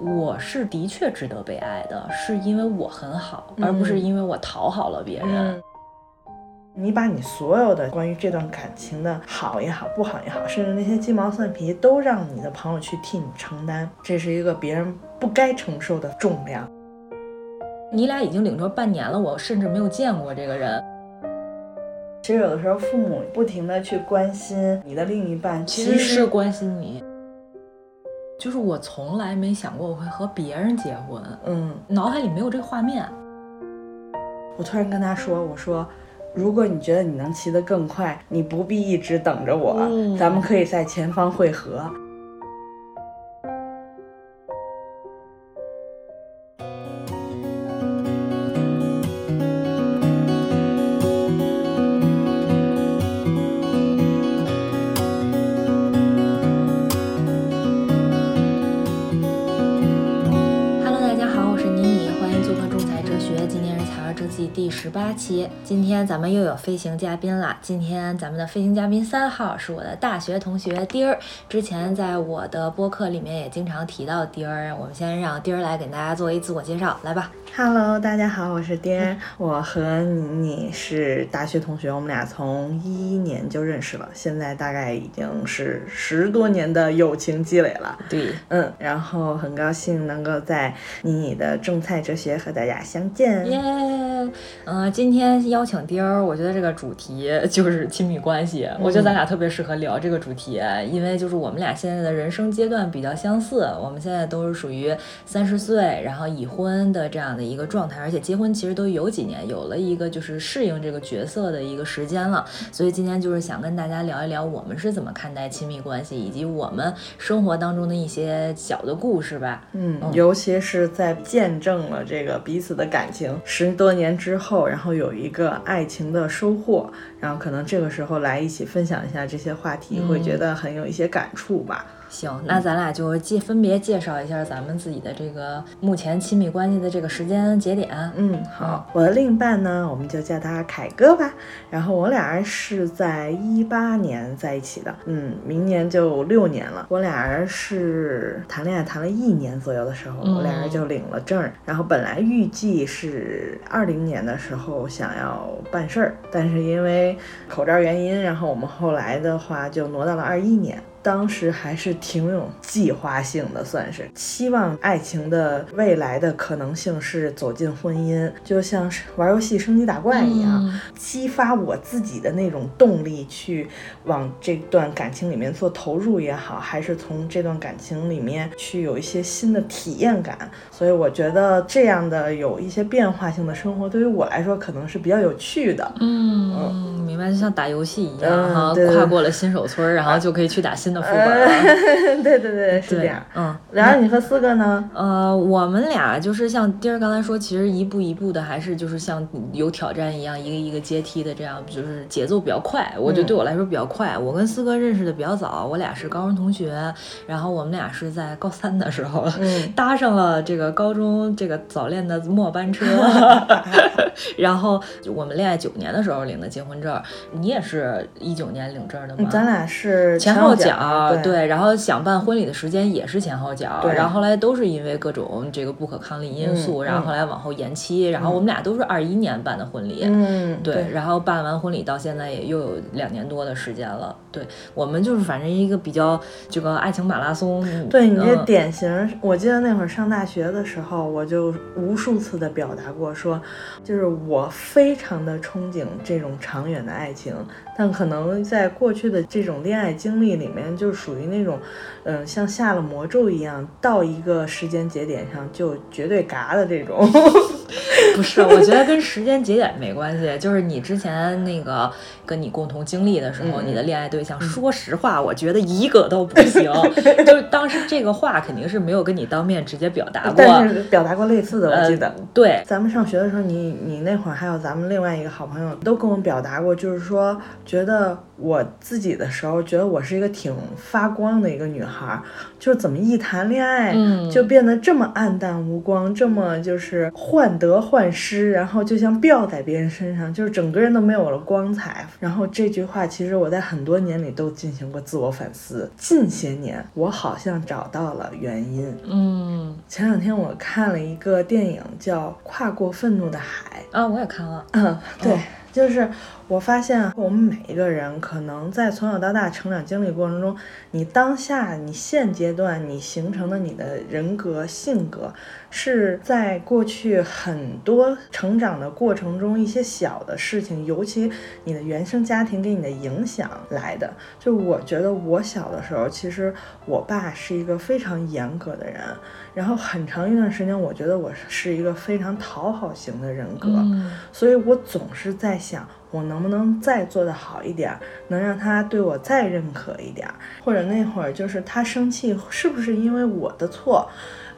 我是的确值得被爱的，是因为我很好，而不是因为我讨好了别人。你把你所有的关于这段感情的好也好，不好也好，甚至那些鸡毛蒜皮，都让你的朋友去替你承担，这是一个别人不该承受的重量。你俩已经领证半年了，我甚至没有见过这个人。其实有的时候，父母不停的去关心你的另一半，其实是关心你。就是我从来没想过我会和别人结婚，嗯，脑海里没有这个画面。我突然跟他说：“我说，如果你觉得你能骑得更快，你不必一直等着我，咱们可以在前方汇合。”今天咱们又有飞行嘉宾了。今天咱们的飞行嘉宾三号是我的大学同学丁儿，之前在我的播客里面也经常提到丁儿。我们先让丁儿来给大家做一自我介绍，来吧。Hello，大家好，我是丁儿，我和你是大学同学，我们俩从一一年就认识了，现在大概已经是十多年的友情积累了。对，嗯，然后很高兴能够在妮妮的种菜哲学和大家相见。耶，嗯，今天邀请丁儿，我觉得这个主题就是亲密关系，我觉得咱俩特别适合聊这个主题，因为就是我们俩现在的人生阶段比较相似，我们现在都是属于三十岁，然后已婚的这样的一个状态，而且结婚其实都有几年，有了一个就是适应这个角色的一个时间了，所以今天就是想跟大家聊一聊我们是怎么看待亲密关系，以及我们生活当中的一些小的故事吧。嗯，尤其是在见证了这个彼此的感情十多年之后，然后有一个爱情的收获，然后可能这个时候来一起分享一下这些话题，嗯会觉得很有一些感触吧。行，那咱俩就介分别介绍一下咱们自己的这个目前亲密关系的这个时间节点。嗯，好，我的另一半呢，我们就叫他凯哥吧。然后我俩人是在一八年在一起的，嗯，明年就六年了。我俩人是谈恋爱谈了一年左右的时候，我俩人就领了证儿。然后本来预计是二零年的时候想要办事儿，但是因为口罩原因，然后我们后来的话就挪到了二一年。当时还是挺有计划性的，算是期望爱情的未来的可能性是走进婚姻，就像是玩游戏升级打怪一样，嗯激发我自己的那种动力去往这段感情里面做投入也好，还是从这段感情里面去有一些新的体验感。所以我觉得这样的有一些变化性的生活，对于我来说可能是比较有趣的。嗯，嗯明白，就像打游戏一样嗯跨过了新手村儿，然后就可以去打新的副本了。对对对，是这样。，嗯。然后你和四哥呢？呃，我们俩就是像丁儿刚才说，其实一步一步的，还是就是像有挑战一样，一个一个阶梯的这样，就是节奏比较快。我觉得对我来说比较快。我跟四哥认识的比较早，我俩是高中同学，然后我们俩是在高三的时候、嗯搭上了这个高中这个早恋的末班车，然后就我们恋爱九年的时候领的结婚证，你也是一九年领证的吗？咱俩是前后后脚，对，然后想办婚礼的时间也是前后脚，对然后后来都是因为各种这个不可抗力因素，嗯然后后来往后延期，然后我们俩都是二一年办的婚礼，嗯，对，然后办完婚礼到现在也又有两年多的时间了，对我们就是反正一个比较这个爱情马拉松，对你这嗯典型，我记得那会儿上大学的时候，我就无数次的表达过说，就是我非常的憧憬这种长远的爱情，但可能在过去的这种恋爱经历里面，就属于那种，嗯、像下了魔咒一样，到一个时间节点上就绝对嘎的这种。不是，我觉得跟时间节点没关系，就是你之前那个跟你共同经历的时候，嗯你的恋爱对象，说实话，我觉得一个都不行。就是当时这个话肯定是没有跟你当面直接表达过，但是表达过类似的，我记得。呃、对，咱们上学的时候，你你那会儿还有咱们另外一个好朋友，都跟我表达过，就是说觉得我自己的时候，觉得我是一个挺发光的一个女孩，就怎么一谈恋爱就变得这么暗淡无光，这么就是患得患失，然后就像吊在别人身上，就是整个人都没有了光彩。然后这句话，其实我在很多年里都进行过自我反思。近些年，我好像找到了原因。嗯，前两天我看了一个电影，叫《跨过愤怒的海》啊，我也看了。嗯，对，就是我发现我们每一个人可能在从小到大成长经历过程中，你当下你现阶段你形成的你的人格性格。是在过去很多成长的过程中，一些小的事情，尤其你的原生家庭给你的影响来的。就我觉得，我小的时候，其实我爸是一个非常严格的人，然后很长一段时间，我觉得我是一个非常讨好型的人格，所以我总是在想，我能不能再做得好一点，能让他对我再认可一点，或者那会儿就是他生气，是不是因为我的错？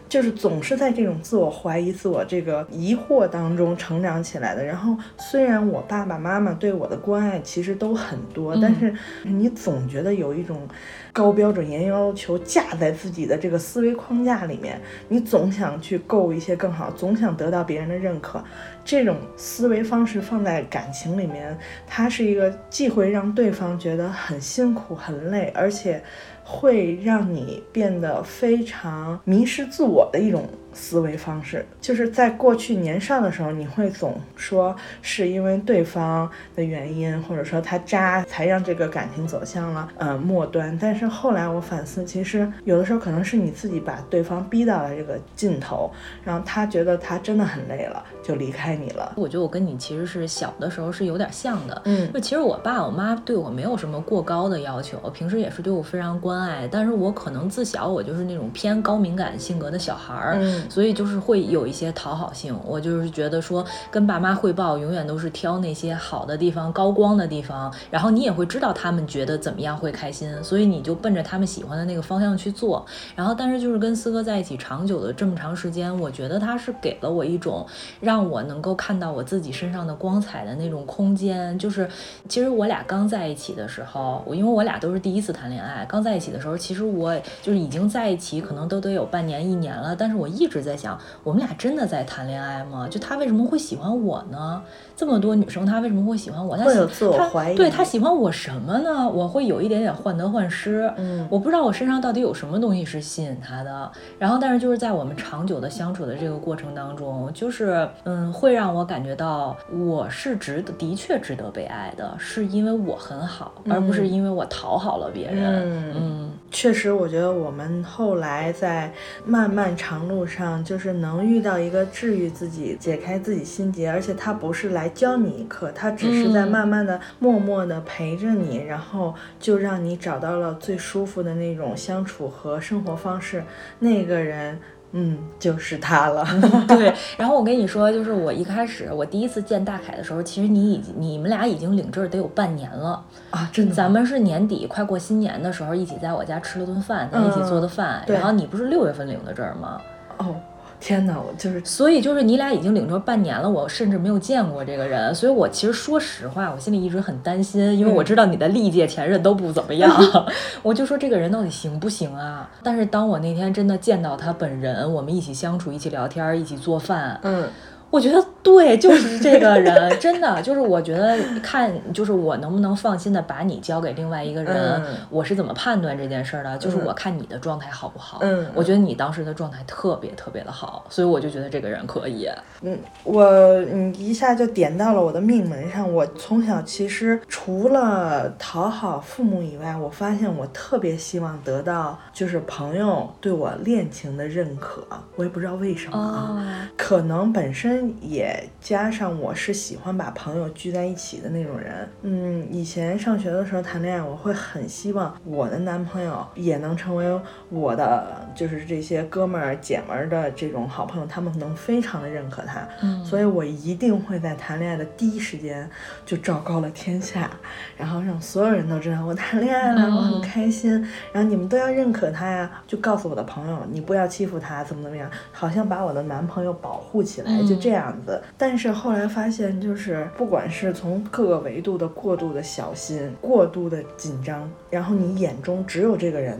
就是总是在这种自我怀疑、自我这个疑惑当中成长起来的。然后，虽然我爸爸妈妈对我的关爱其实都很多，但是你总觉得有一种高标准、严要求架在自己的这个思维框架里面，你总想去够一些更好，总想得到别人的认可。这种思维方式放在感情里面，它是一个既会让对方觉得很辛苦、很累，而且。会让你变得非常迷失自我的一种。思维方式就是在过去年少的时候，你会总说是因为对方的原因，或者说他渣才让这个感情走向了呃末端。但是后来我反思，其实有的时候可能是你自己把对方逼到了这个尽头，然后他觉得他真的很累了，就离开你了。我觉得我跟你其实是小的时候是有点像的，嗯，就其实我爸我妈对我没有什么过高的要求，平时也是对我非常关爱，但是我可能自小我就是那种偏高敏感性格的小孩儿，嗯。所以就是会有一些讨好性，我就是觉得说跟爸妈汇报永远都是挑那些好的地方、高光的地方，然后你也会知道他们觉得怎么样会开心，所以你就奔着他们喜欢的那个方向去做。然后，但是就是跟四哥在一起长久的这么长时间，我觉得他是给了我一种让我能够看到我自己身上的光彩的那种空间。就是其实我俩刚在一起的时候，我因为我俩都是第一次谈恋爱，刚在一起的时候，其实我就是已经在一起，可能都得有半年、一年了，但是我一直在想。我们俩真的在谈恋爱吗？就他为什么会喜欢我呢？这么多女生，他为什么会喜欢我？他会有自我怀疑。对他喜欢我什么呢？我会有一点点患得患失。嗯，我不知道我身上到底有什么东西是吸引他的。然后，但是就是在我们长久的相处的这个过程当中，就是嗯，会让我感觉到我是值得，的确值得被爱的，是因为我很好，而不是因为我讨好了别人。嗯。确实，我觉得我们后来在漫漫长路上，就是能遇到一个治愈自己、解开自己心结，而且他不是来教你一课，他只是在慢慢的、默默的陪着你，然后就让你找到了最舒服的那种相处和生活方式。那个人。嗯，就是他了。对，然后我跟你说，就是我一开始我第一次见大凯的时候，其实你已经你们俩已经领证得有半年了啊，真的。咱们是年底快过新年的时候，一起在我家吃了顿饭，咱一起做的饭。然后你不是六月份领的证吗？哦。天哪，我就是，所以就是你俩已经领证半年了，我甚至没有见过这个人，所以我其实说实话，我心里一直很担心，因为我知道你的历届前任都不怎么样，我就说这个人到底行不行啊？但是当我那天真的见到他本人，我们一起相处，一起聊天，一起做饭，嗯。我觉得对，就是这个人，真的就是我觉得看，就是我能不能放心的把你交给另外一个人，我是怎么判断这件事儿的？就是我看你的状态好不好？嗯，我觉得你当时的状态特别特别的好，所以我就觉得这个人可以。嗯，我你一下就点到了我的命门上。我从小其实除了讨好父母以外，我发现我特别希望得到就是朋友对我恋情的认可。我也不知道为什么啊，可能本身。也加上我是喜欢把朋友聚在一起的那种人，嗯，以前上学的时候谈恋爱，我会很希望我的男朋友也能成为我的，就是这些哥们儿姐们儿的这种好朋友，他们能非常的认可他，嗯，所以我一定会在谈恋爱的第一时间就昭告了天下，然后让所有人都知道我谈恋爱了，我很开心，然后你们都要认可他呀，就告诉我的朋友，你不要欺负他，怎么怎么样，好像把我的男朋友保护起来，就这。这这样子，但是后来发现，就是不管是从各个维度的过度的小心、过度的紧张，然后你眼中只有这个人，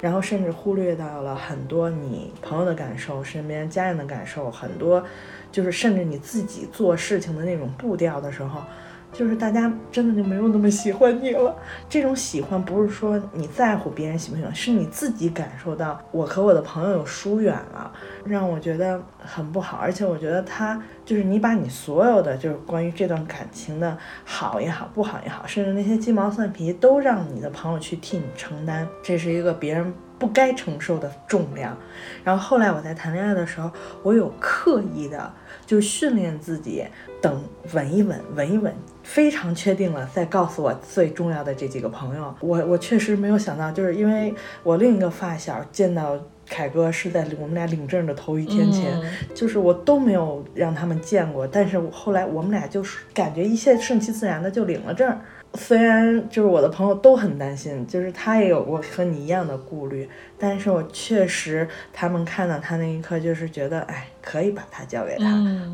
然后甚至忽略到了很多你朋友的感受、身边家人的感受，很多就是甚至你自己做事情的那种步调的时候。就是大家真的就没有那么喜欢你了。这种喜欢不是说你在乎别人喜不喜欢，是你自己感受到我和我的朋友有疏远了，让我觉得很不好。而且我觉得他就是你把你所有的就是关于这段感情的好也好，不好也好，甚至那些鸡毛蒜皮都让你的朋友去替你承担，这是一个别人不该承受的重量。然后后来我在谈恋爱的时候，我有刻意的就训练自己，等稳一稳，稳一稳。非常确定了，再告诉我最重要的这几个朋友。我我确实没有想到，就是因为我另一个发小见到凯哥是在我们俩领证的头一天前，就是我都没有让他们见过。但是后来我们俩就是感觉一切顺其自然的就领了证。虽然就是我的朋友都很担心，就是他也有过和你一样的顾虑，但是我确实他们看到他那一刻就是觉得，哎，可以把它交给他，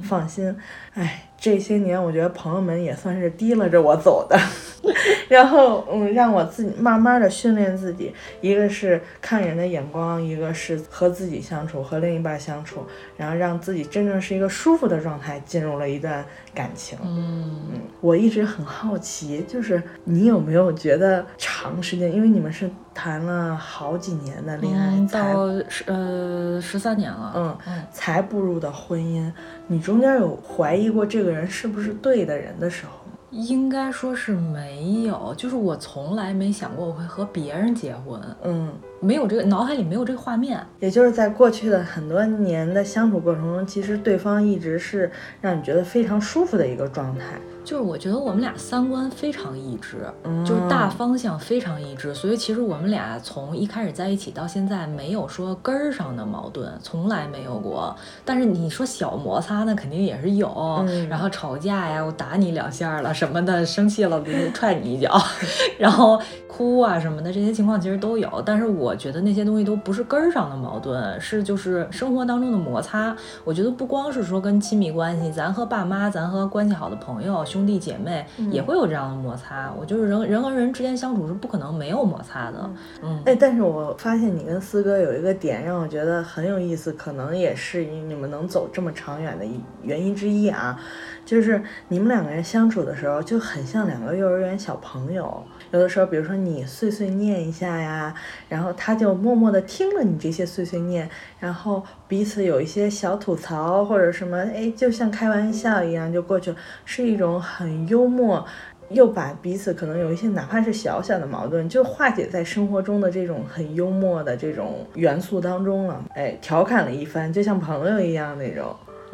放心，哎。这些年，我觉得朋友们也算是提拉着我走的，然后嗯，让我自己慢慢的训练自己，一个是看人的眼光，一个是和自己相处，和另一半相处，然后让自己真正是一个舒服的状态，进入了一段感情。嗯嗯，我一直很好奇，就是你有没有觉得长时间，因为你们是。谈了好几年的恋爱，到十呃十三年了，嗯嗯，才步入的婚姻，你中间有怀疑过这个人是不是对的人的时候吗？应该说是没有，就是我从来没想过我会和别人结婚，嗯，没有这个脑海里没有这个画面。也就是在过去的很多年的相处过程中，其实对方一直是让你觉得非常舒服的一个状态。就是我觉得我们俩三观非常一致，就是大方向非常一致，所以其实我们俩从一开始在一起到现在没有说根儿上的矛盾，从来没有过。但是你说小摩擦那肯定也是有，然后吵架呀，我打你两下了什么的，生气了踹你一脚，然后哭啊什么的这些情况其实都有。但是我觉得那些东西都不是根儿上的矛盾，是就是生活当中的摩擦。我觉得不光是说跟亲密关系，咱和爸妈，咱和关系好的朋友。兄弟姐妹也会有这样的摩擦，我就是人人和人之间相处是不可能没有摩擦的。嗯，哎，但是我发现你跟四哥有一个点让我觉得很有意思，可能也是你们能走这么长远的原因之一啊，就是你们两个人相处的时候就很像两个幼儿园小朋友。有的时候，比如说你碎碎念一下呀，然后他就默默地听了你这些碎碎念，然后彼此有一些小吐槽或者什么，哎，就像开玩笑一样就过去了，是一种很幽默，又把彼此可能有一些哪怕是小小的矛盾，就化解在生活中的这种很幽默的这种元素当中了，哎，调侃了一番，就像朋友一样那种。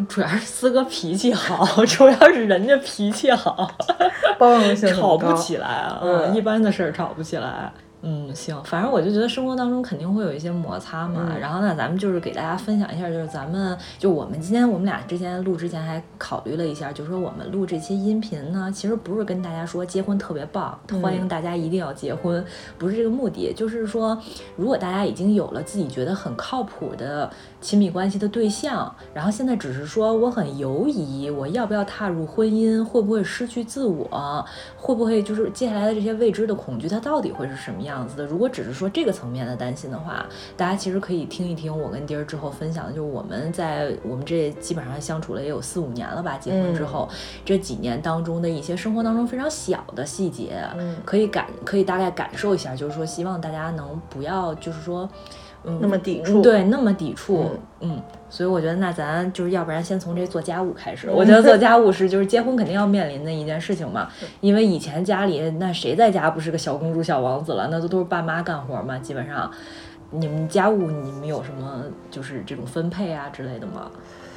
主要是四哥脾气好，主要是人家脾气好，包容性吵不起来啊，嗯，一般的事儿吵不起来。嗯，行，反正我就觉得生活当中肯定会有一些摩擦嘛。然后呢，咱们就是给大家分享一下，就是咱们就我们今天我们俩之前录之前还考虑了一下，就说我们录这期音频呢，其实不是跟大家说结婚特别棒，欢迎大家一定要结婚，不是这个目的，就是说如果大家已经有了自己觉得很靠谱的亲密关系的对象，然后现在只是说我很犹疑，我要不要踏入婚姻，会不会失去自我，会不会就是接下来的这些未知的恐惧，它到底会是什么样？样子的，如果只是说这个层面的担心的话，大家其实可以听一听我跟丁儿之后分享的，就是我们在我们这基本上相处了也有四五年了吧，结婚之后这几年当中的一些生活当中非常小的细节，可以感可以大概感受一下，就是说希望大家能不要就是说。嗯，那么抵触，对，那么抵触，嗯，所以我觉得那咱就是要不然先从这做家务开始。我觉得做家务是就是结婚肯定要面临的一件事情嘛，因为以前家里那谁在家不是个小公主小王子了，那都都是爸妈干活嘛，基本上。你们家务你们有什么就是这种分配啊之类的吗？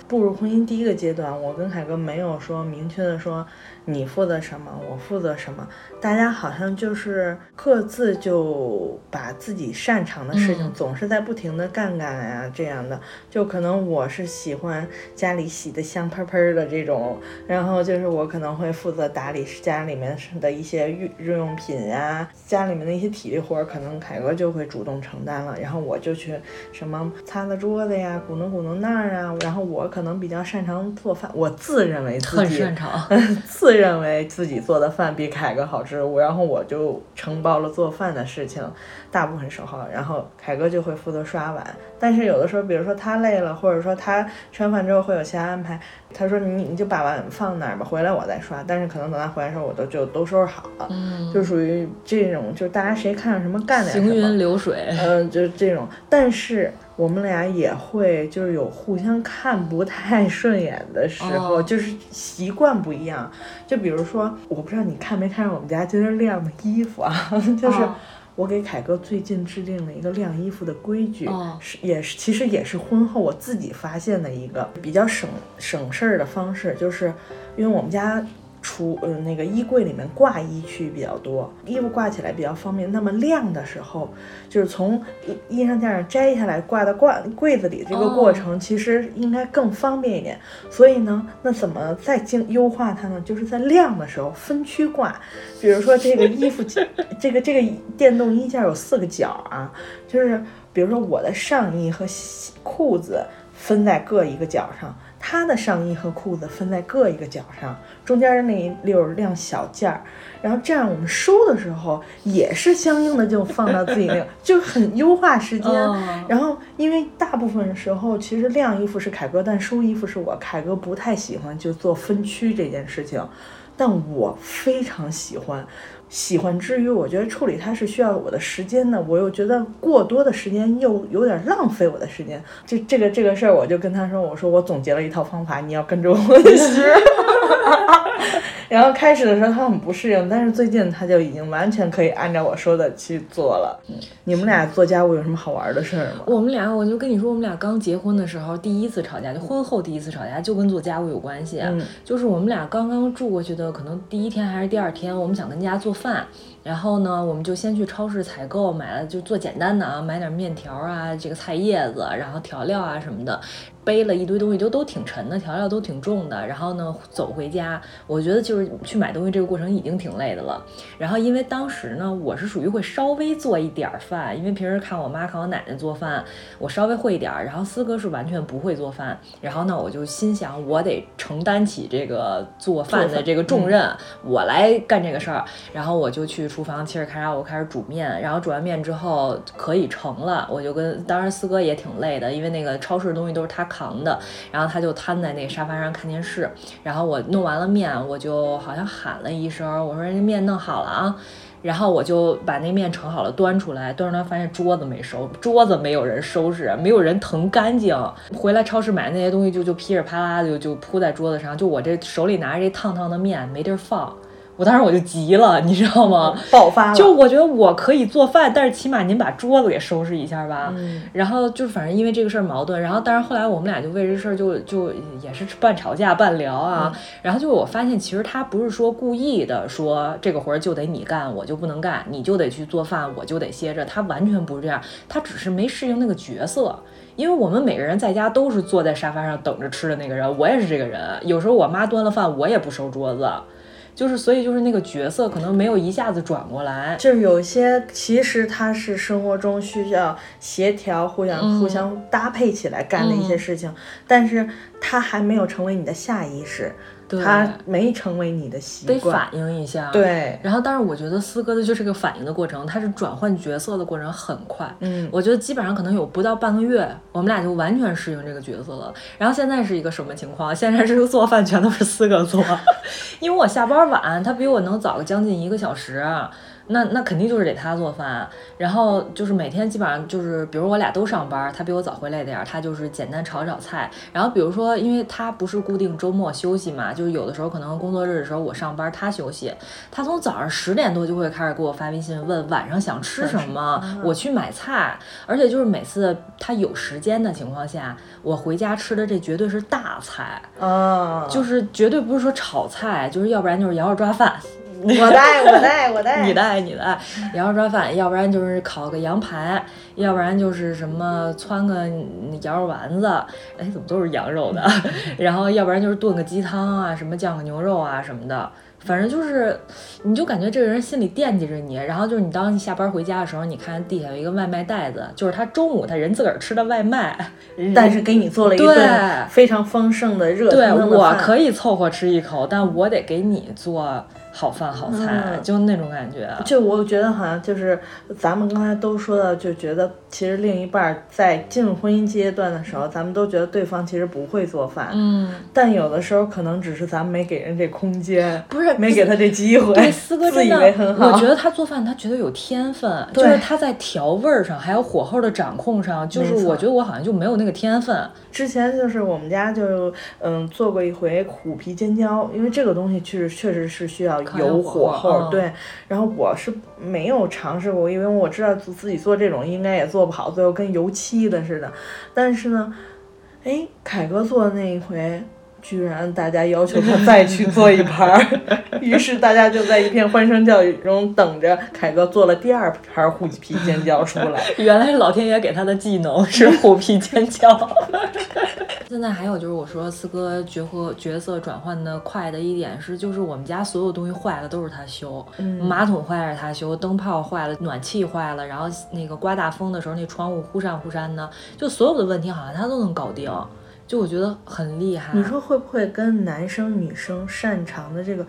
步入婚姻第一个阶段，我跟凯哥没有说明确的说。你负责什么，我负责什么，大家好像就是各自就把自己擅长的事情，总是在不停的干干呀，这样的，就可能我是喜欢家里洗的香喷喷的这种，然后就是我可能会负责打理家里面的一些日日用品呀，家里面的一些体力活，可能凯哥就会主动承担了，然后我就去什么擦擦桌子呀，鼓弄鼓弄那儿啊，然后我可能比较擅长做饭，我自认为自己很擅长，自认为自己做的饭比凯哥好吃，我然后我就承包了做饭的事情，大部分时候，然后凯哥就会负责刷碗。但是有的时候，比如说他累了，或者说他吃完饭之后会有其他安排，他说你你就把碗放那儿吧，回来我再刷。但是可能等他回来的时候，我都就都收拾好了，嗯，就属于这种，就大家谁看上什么干点什么。行云流水，嗯，就这种。但是我们俩也会就是有互相看不太顺眼的时候，哦就是习惯不一样。就比如说，我不知道你看没看上我们家今天晾的衣服啊，就是。哦我给凯哥最近制定了一个晾衣服的规矩，哦是也是其实也是婚后我自己发现的一个比较省省事儿的方式，就是因为我们家橱呃那个衣柜里面挂衣区比较多，衣服挂起来比较方便。那么晾的时候，就是从衣衣裳架上摘下来挂到挂柜子里这个过程，其实应该更方便一点。所以呢，那怎么再精优化它呢？就是在晾的时候分区挂，比如说这个衣服 这个这个电动衣架有四个角啊，就是比如说我的上衣和西裤子分在各一个角上，他的上衣和裤子分在各一个角上，中间的那一溜儿晾小件儿，然后这样我们收的时候也是相应的就放到自己那个，就很优化时间。哦然后因为大部分时候其实晾衣服是凯哥，但收衣服是我，凯哥不太喜欢就做分区这件事情，但我非常喜欢。喜欢之余，我觉得处理它是需要我的时间的，我又觉得过多的时间又有点浪费我的时间。这这个这个事儿，我就跟他说，我说我总结了一套方法，你要跟着我学。然后开始的时候他很不适应，但是最近他就已经完全可以按照我说的去做了。你们俩做家务有什么好玩的事儿吗？我们俩，我就跟你说，我们俩刚结婚的时候，第一次吵架，就婚后第一次吵架，就跟做家务有关系。嗯就是我们俩刚刚住过去的，可能第一天还是第二天，我们想跟家做饭，然后呢，我们就先去超市采购，买了就做简单的啊，买点面条啊，这个菜叶子，然后调料啊什么的。背了一堆东西，就都挺沉的，调料都挺重的。然后呢，走回家，我觉得就是去买东西这个过程已经挺累的了。然后因为当时呢，我是属于会稍微做一点儿饭，因为平时看我妈看我奶奶做饭，我稍微会一点儿。然后四哥是完全不会做饭。然后呢，我就心想，我得承担起这个做饭的这个重任，我来干这个事儿。然后我就去厨房嘁哩喀喳，我开始煮面。然后煮完面之后可以盛了，我就跟当时四哥也挺累的，因为那个超市东西都是他扛的，然后他就瘫在那沙发上看电视。然后我弄完了面，我就好像喊了一声，我说这面弄好了啊。然后我就把那面盛好了，端出来，端出来发现桌子没收，桌子没有人收拾，没有人腾干净。回来超市买那些东西就就噼里啪啦就就铺在桌子上，就我这手里拿着这烫烫的面没地儿放，我当时我就急了，你知道吗？爆发了，就我觉得我可以做饭，但是起码您把桌子给收拾一下吧。嗯然后就反正因为这个事儿矛盾，然后但是后来我们俩就为这事儿就就也是半吵架半聊啊。嗯然后就我发现其实他不是说故意的说这个活儿就得你干，我就不能干，你就得去做饭，我就得歇着。他完全不是这样，他只是没适应那个角色。因为我们每个人在家都是坐在沙发上等着吃的那个人，我也是这个人。有时候我妈端了饭，我也不收桌子。就是所以就是那个角色可能没有一下子转过来，就是有些其实他是生活中需要协调、互相、嗯。互相搭配起来干的一些事情，但是他还没有成为你的下意识，对它没成为你的习惯得。反应一下。。对，然后，但是我觉得四哥的就是个反应的过程，他是转换角色的过程很快。嗯，我觉得基本上可能有不到半个月，我们俩就完全适应这个角色了。然后现在是一个什么情况？现在这个做饭全都是四哥做，因为我下班晚，他比我能早个将近一个小时。那那肯定就是得他做饭，然后就是每天基本上就是，比如我俩都上班，他比我早回来点儿，他就是简单炒炒菜。然后比如说，因为他不是固定周末休息嘛，就是有的时候可能工作日的时候我上班，他休息，他从早上十点多就会开始给我发微信问晚上想吃什么，我去买菜。而且就是每次他有时间的情况下，我回家吃的这绝对是大菜，啊，就是绝对不是说炒菜，就是要不然就是羊肉抓饭。我的爱，我的爱，我的爱，你的爱，你的爱，羊肉抓饭，要不然就是烤个羊排，要不然就是什么汆个羊肉丸子，哎，怎么都是羊肉的？然后要不然就是炖个鸡汤啊，什么酱个牛肉啊什么的。反正就是，你就感觉这个人心里惦记着你，然后就是你当你下班回家的时候，你看地下有一个外卖袋子，就是他中午他人自个儿吃的外卖，但是给你做了一顿非常丰盛的热对，我可以凑合吃一口，但我得给你做。好饭好菜，就那种感觉。就我觉得好像就是咱们刚才都说到，就觉得其实另一半在进入婚姻阶段的时候，咱们都觉得对方其实不会做饭。嗯。但有的时候可能只是咱们没给人这空间，不是没给他这机会。对，四哥自以为很好。我觉得他做饭，他觉得有天分，就是他在调味儿上，还有火候的掌控上，就是我觉得我好像就没有那个天分。之前就是我们家就嗯做过一回虎皮尖椒，因为这个东西确实确实是需要。有火候，对，然后我是没有尝试过，因为我知道自自己做这种应该也做不好，最后跟油漆的似的。但是呢，哎，凯哥做的那一回，居然大家要求他再去做一盘，于是大家就在一片欢声笑语中等着凯哥做了第二盘虎皮尖椒出来。原来是老天爷给他的技能是虎皮尖椒。现在还有就是，我说四哥角色角色转换的快的一点是，就是我们家所有东西坏了都是他修，马桶坏了他修，灯泡坏了，暖气坏了，然后那个刮大风的时候那窗户忽闪忽闪的，就所有的问题好像他都能搞定。就我觉得很厉害。你说会不会跟男生女生擅长的这个，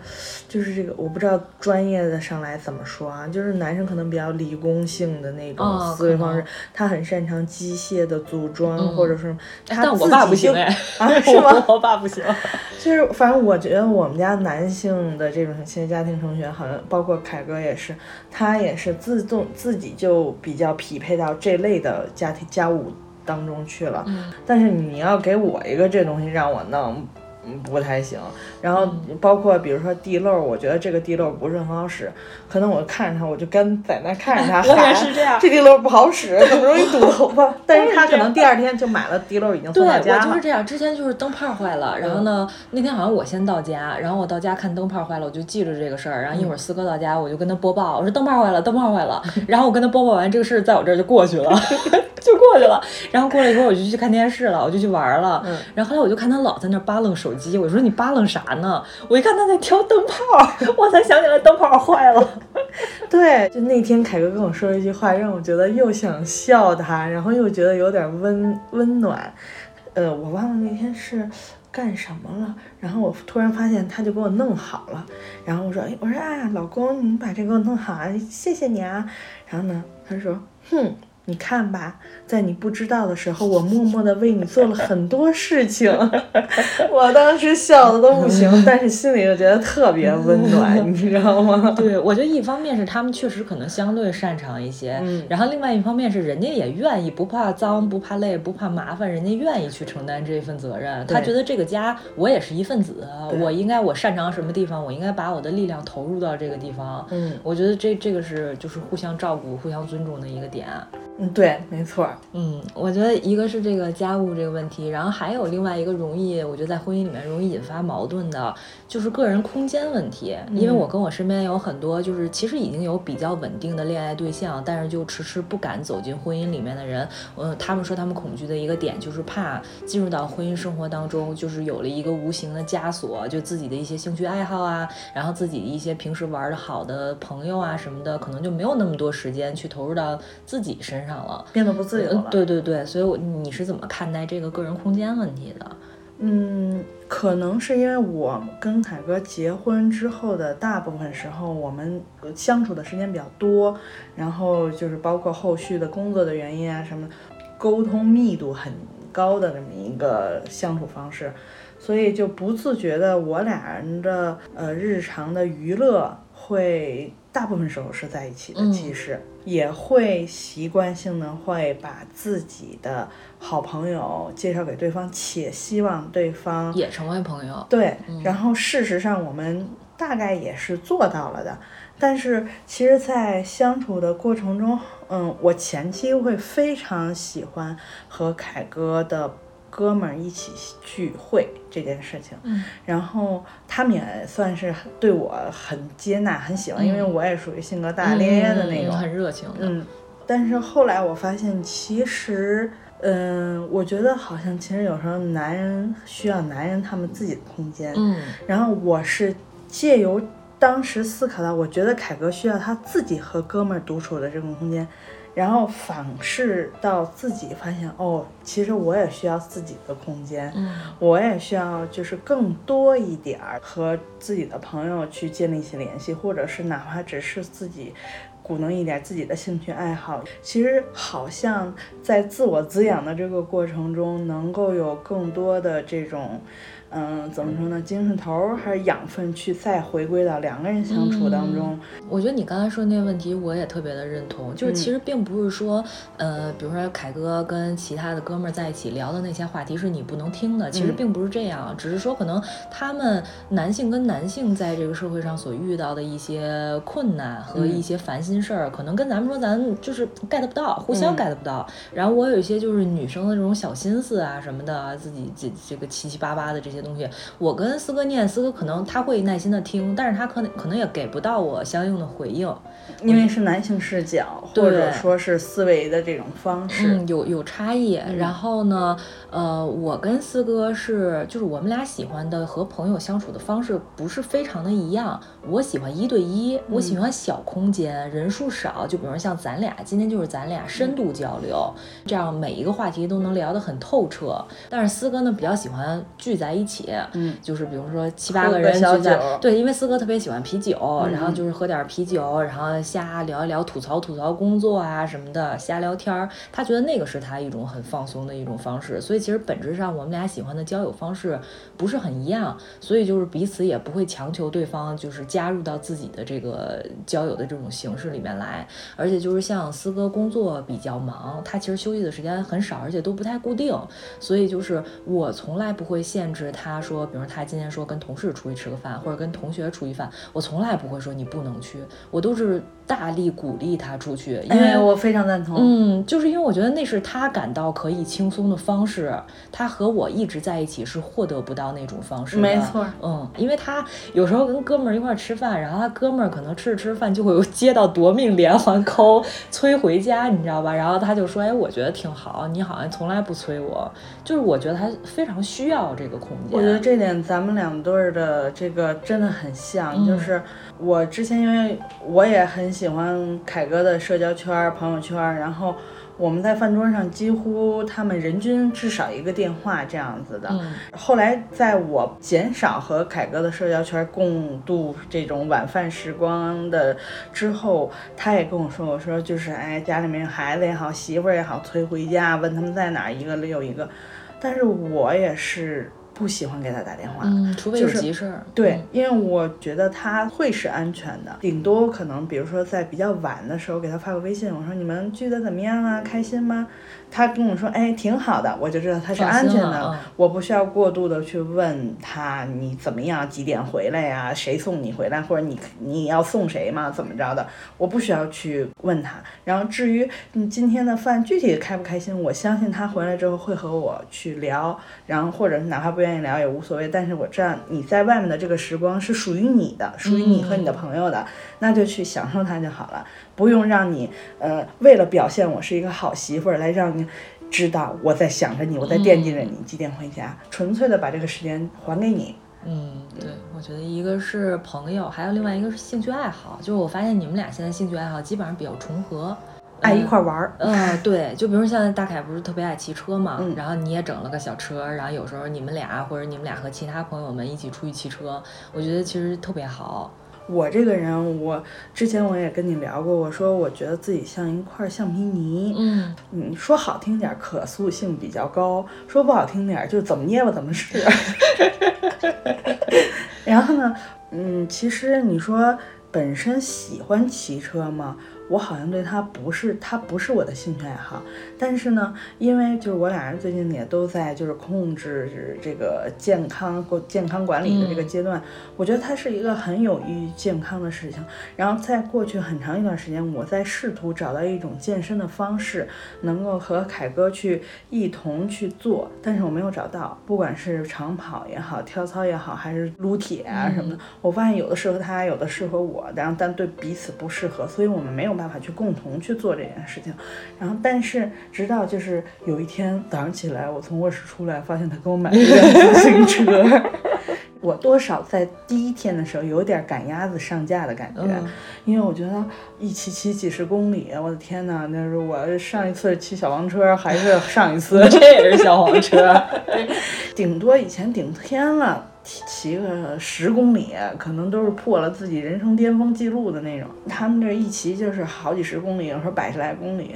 就是这个，我不知道专业的上来怎么说啊？就是男生可能比较理工性的那种思维方式，他很擅长机械的组装，或者是他自己就啊，是 吗？我爸不行。就是反正我觉得我们家男性的这种现在家庭成员，好像包括凯哥也是，他也是自动自己就比较匹配到这类的家庭家务。当中去了，但是你要给我一个这东西让我弄。嗯，不太行。然后包括比如说地漏，我觉得这个地漏不是很好使。可能我看着它，我就跟在那看着它，我也是这样。这地漏不好使，怎么容易堵头发？但是他可能第二天就买了地漏，已经送到家了。对，我就是这样。之前就是灯泡坏了，然后呢，那天好像我先到家，然后我到家看灯泡坏了，我就记着这个事儿。然后一会儿四哥到家，我就跟他播报，我说灯泡坏了，灯泡坏了。然后我跟他播报完这个事儿，在我这儿就过去了，就过去了。然后过了一会儿，我就去看电视了，我就去玩了。然后后来我就看他老在那扒楞手机，我说你扒楞啥呢？我一看他在挑灯泡，我才想起来灯泡坏了。对，就那天凯哥跟我说一句话，让我觉得又想笑他，然后又觉得有点温温暖。呃，我忘了那天是干什么了，然后我突然发现他就给我弄好了，然后我说，哎，我说啊，老公，你把这给我弄好啊，谢谢你啊。然后呢，他说，哼。你看吧，在你不知道的时候，我默默的为你做了很多事情。我当时笑的都不行，但是心里又觉得特别温暖，你知道吗？对，我觉得一方面是他们确实可能相对擅长一些，然后另外一方面是人家也愿意，不怕脏，不怕累，不怕麻烦，人家愿意去承担这份责任。他觉得这个家我也是一份子，我应该我擅长什么地方，我应该把我的力量投入到这个地方。嗯，我觉得这这个是就是互相照顾、互相尊重的一个点。嗯，对，没错。嗯，我觉得一个是这个家务这个问题，然后还有另外一个容易，我觉得在婚姻里面容易引发矛盾的，就是个人空间问题。因为我跟我身边有很多，就是其实已经有比较稳定的恋爱对象，但是就迟迟不敢走进婚姻里面的人。嗯，他们说他们恐惧的一个点就是怕进入到婚姻生活当中，就是有了一个无形的枷锁，就自己的一些兴趣爱好啊，然后自己一些平时玩的好的朋友啊什么的，可能就没有那么多时间去投入到自己身上。上了，变得不自由了。对对对，所以，我你是怎么看待这个个人空间问题的？嗯，可能是因为我跟凯哥结婚之后的大部分时候，我们相处的时间比较多，然后就是包括后续的工作的原因啊什么，沟通密度很高的这么一个相处方式，所以就不自觉的我俩人的呃日常的娱乐会大部分时候是在一起的，其实。也会习惯性的会把自己的好朋友介绍给对方，且希望对方也成为朋友。对，然后事实上我们大概也是做到了的。但是其实，在相处的过程中，嗯，我前期会非常喜欢和凯哥的。哥们儿一起聚会这件事情，嗯，然后他们也算是对我很接纳、很喜欢，因为我也属于性格大大咧咧的那种，很热情。嗯，但是后来我发现，其实，嗯，我觉得好像其实有时候男人需要男人他们自己的空间，嗯，然后我是借由当时思考到，我觉得凯哥需要他自己和哥们儿独处的这种空间，然后反噬到自己，发现哦，其实我也需要自己的空间，嗯我也需要就是更多一点儿和自己的朋友去建立起联系，或者是哪怕只是自己鼓弄一点自己的兴趣爱好。其实好像在自我滋养的这个过程中，能够有更多的这种。嗯，怎么说呢？精神头儿还是养分，去再回归到两个人相处当中。我觉得你刚才说的那个问题，我也特别的认同。就是嗯其实并不是说，呃，比如说凯哥跟其他的哥们儿在一起聊的那些话题是你不能听的，其实嗯并不是这样，只是说可能他们男性跟男性在这个社会上所遇到的一些困难和一些烦心事儿，可能跟咱们说咱就是 get 不到，互相嗯 get 不到。然后我有一些就是女生的这种小心思啊什么的，自己这这个七七八八的这些东西，我跟四哥念，四哥可能他会耐心的听，但是他可能可能也给不到我相应的回应。因为是男性视角，或者说是思维的这种方式。嗯，有有差异。然后呢，呃，我跟四哥是，就是我们俩喜欢的和朋友相处的方式不是非常的一样。我喜欢一对一，我喜欢小空间，人数少。就比如像咱俩，今天就是咱俩深度交流，这样每一个话题都能聊得很透彻。但是四哥呢，比较喜欢聚在一起，嗯，就是比如说七八个个人聚在，对，因为四哥特别喜欢啤酒，嗯然后就是喝点啤酒，然后瞎聊一聊，吐槽吐槽工作啊什么的，瞎聊天儿。他觉得那个是他一种很放松的一种方式，所以其实本质上我们俩喜欢的交友方式不是很一样，所以就是彼此也不会强求对方就是加入到自己的这个交友的这种形式里面来。而且就是像思哥工作比较忙，他其实休息的时间很少，而且都不太固定，所以就是我从来不会限制他说，比如他今天说跟同事出去吃个饭，或者跟同学出去饭，我从来不会说你不能去，我都是大力鼓励他出去，因为哎，我非常赞同。嗯，就是因为我觉得那是他感到可以轻松的方式，他和我一直在一起是获得不到那种方式的。没错嗯，因为他有时候跟哥们儿一块儿吃饭，然后他哥们儿可能吃着吃着饭就会有接到夺命连环扣，催回家，你知道吧？然后他就说：“哎，我觉得挺好，你好像从来不催我。”就是我觉得他非常需要这个空间。我觉得这点咱们两对儿的这个真的很像，嗯就是我之前因为我也很喜欢凯哥的社交圈儿、朋友圈儿，然后我们在饭桌上几乎他们人均至少一个电话这样子的。嗯后来在我减少和凯哥的社交圈共度这种晚饭时光的之后，他也跟我说，我说就是哎，家里面孩子也好，媳妇儿也好，催回家，问他们在哪儿，一个又一个。但是我也是不喜欢给他打电话，嗯，除非有就是急事儿。对，因为我觉得他会是安全的，顶多可能比如说在比较晚的时候给他发个微信，我说你们聚的怎么样啊，开心吗？他跟我说，哎，挺好的，我就知道他是安全的嗯我不需要过度的去问他你怎么样，几点回来呀、谁送你回来，或者你你要送谁吗？怎么着的？我不需要去问他。然后至于你今天的饭具体开不开心，我相信他回来之后会和我去聊，然后或者是哪怕不愿意聊也无所谓。但是我知道你在外面的这个时光是属于你的，属于你和你的朋友的，那就去享受它就好了，不用让你呃为了表现我是一个好媳妇儿来让你。知道我在想着你，我在惦记着你，几点回家？纯粹的把这个时间还给你。嗯，对，我觉得一个是朋友，还有另外一个是兴趣爱好。就是我发现你们俩现在兴趣爱好基本上比较重合，爱一块儿玩儿。嗯，对，就比如像大凯不是特别爱骑车嘛，嗯然后你也整了个小车，然后有时候你们俩或者你们俩和其他朋友们一起出去骑车，我觉得其实特别好。我这个人，我之前我也跟你聊过，我说我觉得自己像一块橡皮泥，嗯，嗯，说好听点儿可塑性比较高，说不好听点儿就怎么捏吧怎么是。然后呢，嗯，其实你说本身喜欢骑车吗？我好像对它不是，它不是我的兴趣爱好。但是呢，因为就是我俩人最近也都在就是控制这个健康或健康管理的这个阶段，我觉得它是一个很有益于健康的事情。然后在过去很长一段时间，我在试图找到一种健身的方式，能够和凯哥去一同去做，但是我没有找到。不管是长跑也好，跳操也好，还是撸铁啊什么的，我发现有的适合他，有的适合我，然后但对彼此不适合，所以我们没有办法去共同去做这件事情。然后，但是直到就是有一天早上起来，我从卧室出来，发现他给我买了一辆自行车。我多少在第一天的时候有点赶鸭子上架的感觉，嗯因为我觉得一骑骑几十公里，我的天呐，那是我上一次骑小黄车还是上一次，这也是小黄车，顶多以前顶天了。骑骑个十公里，可能都是破了自己人生巅峰记录的那种。他们这一骑就是好几十公里，有时候百十来公里。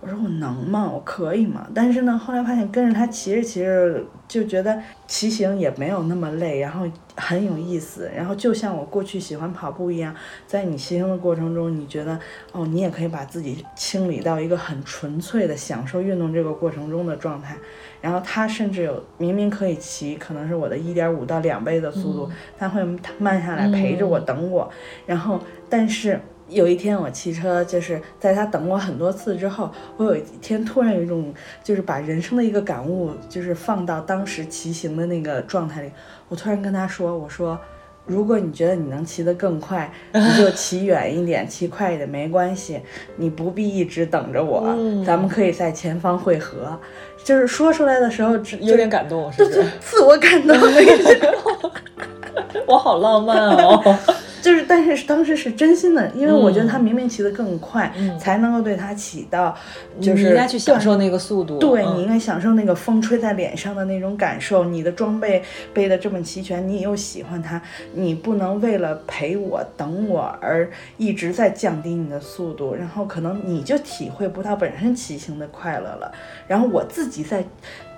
我说我能吗？我可以吗？但是呢，后来发现跟着他骑着骑着，就觉得骑行也没有那么累，然后很有意思。然后就像我过去喜欢跑步一样，在你骑行的过程中，你觉得哦，你也可以把自己清理到一个很纯粹的享受运动这个过程中的状态。然后他甚至有明明可以骑，可能是我的一点五到两倍的速度，他会慢下来陪着我等我。然后，但是有一天我骑车，就是在他等我很多次之后，我有一天突然有一种就是把人生的一个感悟，就是放到当时骑行的那个状态里。我突然跟他说：“我说，如果你觉得你能骑得更快，你就骑远一点，骑快一点没关系，你不必一直等着我，嗯咱们可以在前方汇合。”就是说出来的时候，只有点感动，是不是？自我感动。我好浪漫哦。就是，但是当时是真心的，因为我觉得他明明骑得更快，嗯才能够对他起到，就是你应该去享受那个速度。对、嗯你应该享受那个风吹在脸上的那种感受。你的装备备的这么齐全，你又喜欢它，你不能为了陪我等我而一直在降低你的速度，然后可能你就体会不到本身骑行的快乐了。然后我自己在。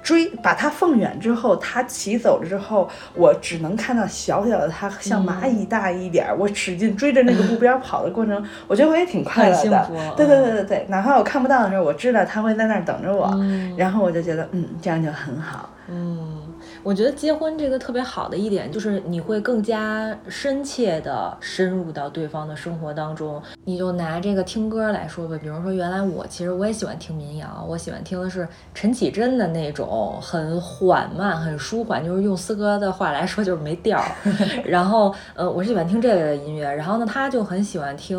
追把它放远之后，它骑走了之后，我只能看到小小的它像蚂蚁大一点儿。我使劲追着那个目标跑的过程，我觉得我也挺快乐的。对对对对对，哪怕我看不到的时候，我知道它会在那儿等着我，嗯然后我就觉得嗯，这样就很好。嗯，我觉得结婚这个特别好的一点就是你会更加深切的深入到对方的生活当中。你就拿这个听歌来说吧，比如说原来我其实我也喜欢听民谣，我喜欢听的是陈绮贞的那种很缓慢、很舒缓，就是用四哥的话来说就是没调儿。然后呃，我是喜欢听这类的音乐，然后呢，他就很喜欢听。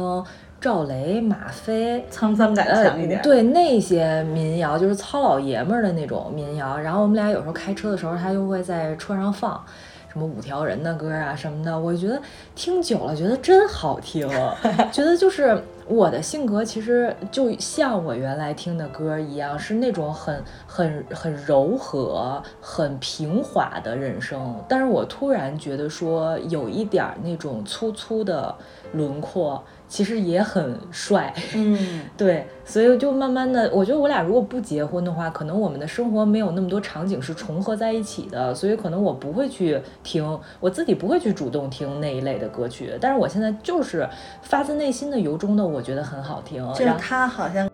赵雷、马飞，沧桑感强一点。呃。对那些民谣，就是糙老爷们儿的那种民谣。然后我们俩有时候开车的时候，他就会在车上放什么五条人的歌啊什么的。我觉得听久了，觉得真好听，觉得就是我的性格其实就像我原来听的歌一样，是那种很很很柔和、很平滑的人生。但是我突然觉得说，有一点儿那种粗粗的轮廓。其实也很帅，嗯，对，所以就慢慢的，我觉得我俩如果不结婚的话，可能我们的生活没有那么多场景是重合在一起的，所以可能我不会去听，我自己不会去主动听那一类的歌曲，但是我现在就是发自内心的由衷的，我觉得很好听。就是他好像。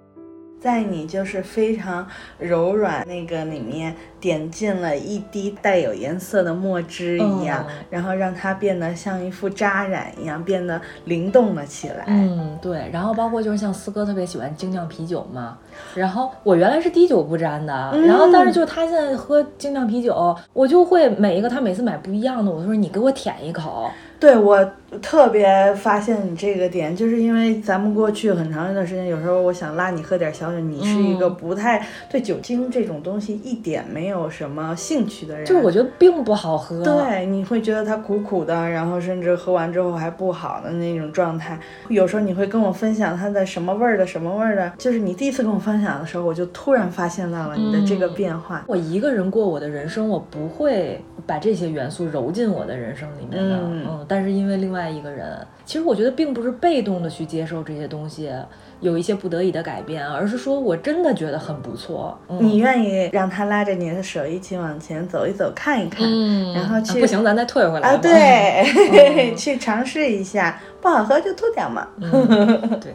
在你就是非常柔软那个里面点进了一滴带有颜色的墨汁一样，嗯、然后让它变得像一副扎染一样，变得灵动了起来。嗯，对。然后包括就是像四哥特别喜欢精酿啤酒嘛，然后我原来是滴酒不沾的，嗯、然后但是就是他现在喝精酿啤酒，我就会每一个他每次买不一样的，我说你给我舔一口。对我特别发现你这个点，就是因为咱们过去很长一段时间，有时候我想拉你喝点小酒，你是一个不太对酒精这种东西一点没有什么兴趣的人。就是我觉得并不好喝。对，你会觉得它苦苦的，然后甚至喝完之后还不好的那种状态。有时候你会跟我分享它的什么味儿的，什么味儿的，就是你第一次跟我分享的时候，我就突然发现到了你的这个变化。嗯、我一个人过我的人生，我不会把这些元素揉进我的人生里面的。嗯。嗯但是因为另外一个人，其实我觉得并不是被动的去接受这些东西，有一些不得已的改变，而是说我真的觉得很不错。嗯、你愿意让他拉着你的手一起往前走一走，看一看，嗯、然后去、啊、不行，咱再退回来啊，对，嗯、去尝试一下，不好喝就吐掉嘛。嗯、对。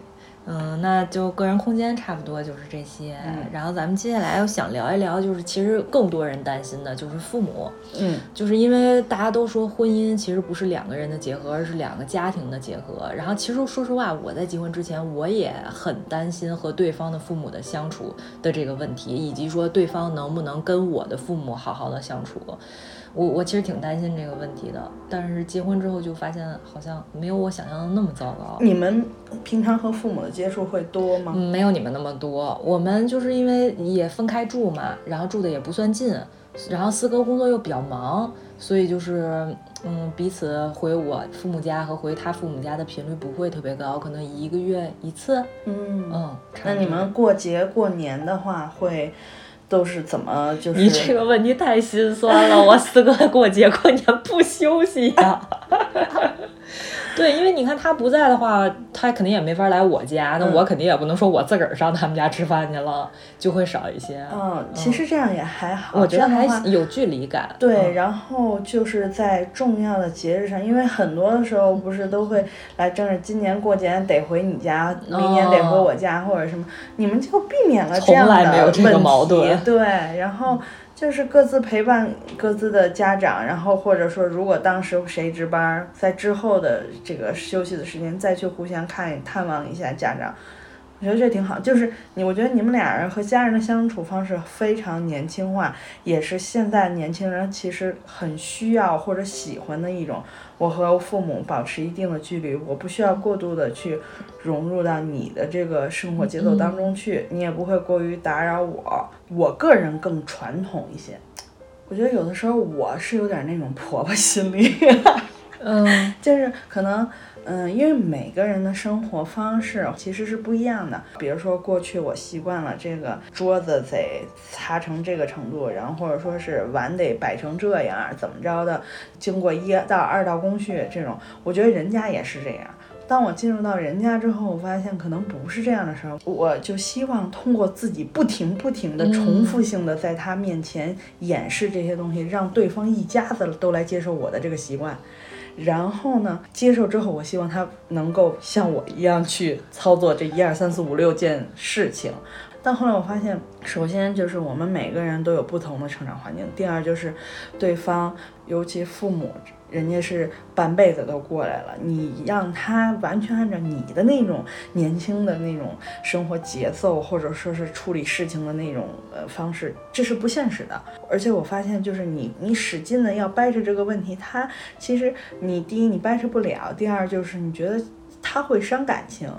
嗯，那就个人空间差不多就是这些。嗯、然后咱们接下来要想聊一聊，就是其实更多人担心的就是父母。嗯，就是因为大家都说婚姻其实不是两个人的结合，而是两个家庭的结合。然后其实说实话，我在结婚之前，我也很担心和对方的父母的相处的这个问题，以及说对方能不能跟我的父母好好的相处。我我其实挺担心这个问题的，但是结婚之后就发现好像没有我想象的那么糟糕。你们平常和父母的接触会多吗？没有你们那么多，我们就是因为也分开住嘛，然后住的也不算近，然后四哥工作又比较忙，所以就是嗯，彼此回我父母家和回他父母家的频率不会特别高，可能一个月一次。嗯嗯，那你们过节过年的话会？都是怎么就是？你这个问题太心酸了，我四哥过节过年不休息呀。对，因为你看他不在的话，他肯定也没法来我家，那我肯定也不能说我自个儿上他们家吃饭去了，就会少一些。嗯，其实这样也还好，我觉得还有距离感。对，然后就是在重要的节日上，因为很多的时候不是都会来争着今年过节得回你家，明年得回我家或者什么，你们就避免了这样的问题。对，然后。就是各自陪伴各自的家长，然后或者说，如果当时谁值班，在之后的这个休息的时间再去互相看探望一下家长，我觉得这挺好。就是你，我觉得你们俩人和家人的相处方式非常年轻化，也是现在年轻人其实很需要或者喜欢的一种。我和父母保持一定的距离，我不需要过度的去融入到你的这个生活节奏当中去，你也不会过于打扰我。我个人更传统一些，我觉得有的时候我是有点那种婆婆心理，嗯，就是可能。嗯，因为每个人的生活方式其实是不一样的。比如说，过去我习惯了这个桌子得擦成这个程度，然后或者说是碗得摆成这样，怎么着的，经过一到、二道工序这种，我觉得人家也是这样。当我进入到人家之后，我发现可能不是这样的时候，我就希望通过自己不停不停的重复性的在他面前演示这些东西，让对方一家子都来接受我的这个习惯。然后呢？接受之后，我希望他能够像我一样去操作这一二三四五六件事情。但后来我发现，首先就是我们每个人都有不同的成长环境，第二就是对方，尤其父母。人家是半辈子都过来了，你让他完全按照你的那种年轻的那种生活节奏，或者说是处理事情的那种呃方式，这是不现实的。而且我发现，就是你你使劲的要掰扯这个问题，他其实你第一你掰扯不了，第二就是你觉得他会伤感情。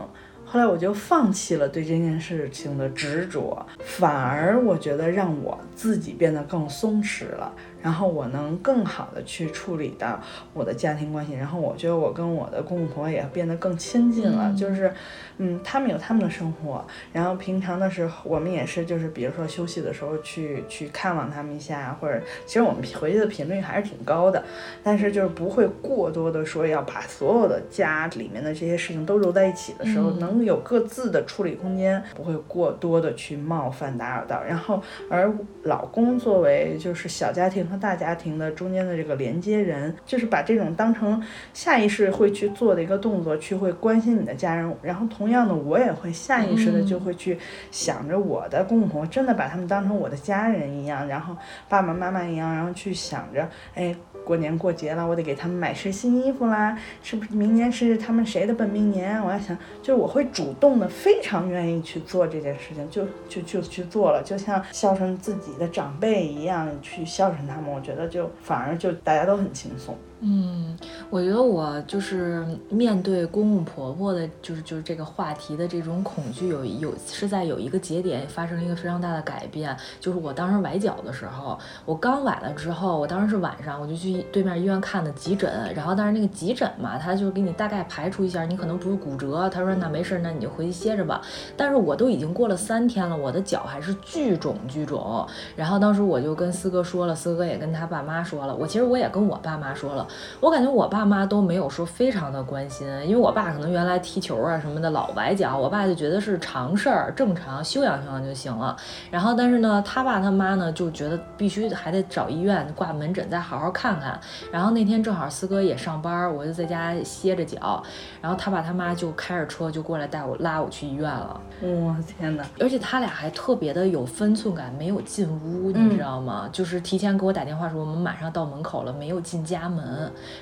后来我就放弃了对这件事情的执着，反而我觉得让我自己变得更松弛了。然后我能更好的去处理到我的家庭关系，然后我觉得我跟我的公公婆婆也变得更亲近了，就是，嗯，他们有他们的生活，然后平常的时候我们也是，就是比如说休息的时候去去看望他们一下，或者其实我们回去的频率还是挺高的，但是就是不会过多的说要把所有的家里面的这些事情都揉在一起的时候，能有各自的处理空间，不会过多的去冒犯打扰到，然后而老公作为就是小家庭。和大家庭的中间的这个连接人，就是把这种当成下意识会去做的一个动作，去会关心你的家人。然后同样的，我也会下意识的就会去想着我的公公婆婆，真的把他们当成我的家人一样，然后爸爸妈妈一样，然后去想着，哎。过年过节了，我得给他们买身新衣服啦，是不是？明年是他们谁的本命年？我要想，就我会主动的，非常愿意去做这件事情，就就就去做了，就像孝顺自己的长辈一样去孝顺他我觉得就反而就大家都很轻松。嗯，我觉得我就是面对公公婆婆的，就是就是这个话题的这种恐惧，有有是在有一个节点发生了一个非常大的改变，就是我当时崴脚的时候，我刚崴了之后，我当时是晚上，我就去对面医院看的急诊，然后当时那个急诊嘛，他就给你大概排除一下，你可能不是骨折，他说那没事，那你就回去歇着吧。但是我都已经过了三天了，我的脚还是巨肿巨肿，然后当时我就跟四哥说了，四哥也跟他爸妈说了，我其实我也跟我爸妈说了。我感觉我爸妈都没有说非常的关心，因为我爸可能原来踢球啊什么的老崴脚，我爸就觉得是常事儿，正常休养休养就行了。然后但是呢，他爸他妈呢就觉得必须还得找医院挂门诊再好好看看。然后那天正好四哥也上班，我就在家歇着脚，然后他爸他妈就开着车就过来带我拉我去医院了。哇天哪！而且他俩还特别的有分寸感，没有进屋，你知道吗？就是提前给我打电话说我们马上到门口了，没有进家门。